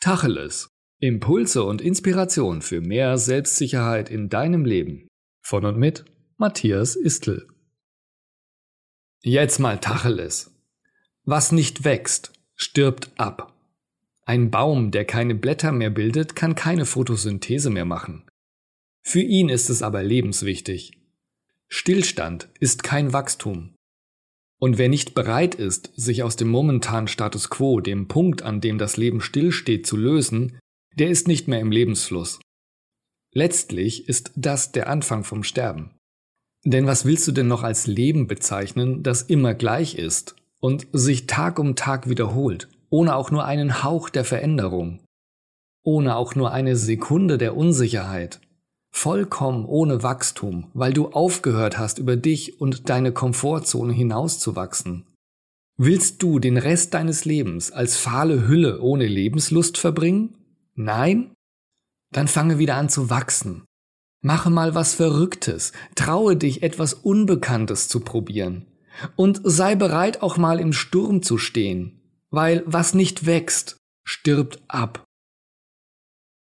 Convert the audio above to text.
Tacheles. Impulse und Inspiration für mehr Selbstsicherheit in deinem Leben. Von und mit Matthias Istl. Jetzt mal Tacheles. Was nicht wächst, stirbt ab. Ein Baum, der keine Blätter mehr bildet, kann keine Photosynthese mehr machen. Für ihn ist es aber lebenswichtig. Stillstand ist kein Wachstum. Und wer nicht bereit ist, sich aus dem momentanen Status quo, dem Punkt, an dem das Leben stillsteht, zu lösen, der ist nicht mehr im Lebensfluss. Letztlich ist das der Anfang vom Sterben. Denn was willst du denn noch als Leben bezeichnen, das immer gleich ist und sich Tag um Tag wiederholt, ohne auch nur einen Hauch der Veränderung, ohne auch nur eine Sekunde der Unsicherheit, Vollkommen ohne Wachstum, weil du aufgehört hast, über dich und deine Komfortzone hinauszuwachsen. Willst du den Rest deines Lebens als fahle Hülle ohne Lebenslust verbringen? Nein? Dann fange wieder an zu wachsen. Mache mal was Verrücktes, traue dich etwas Unbekanntes zu probieren. Und sei bereit auch mal im Sturm zu stehen, weil was nicht wächst, stirbt ab.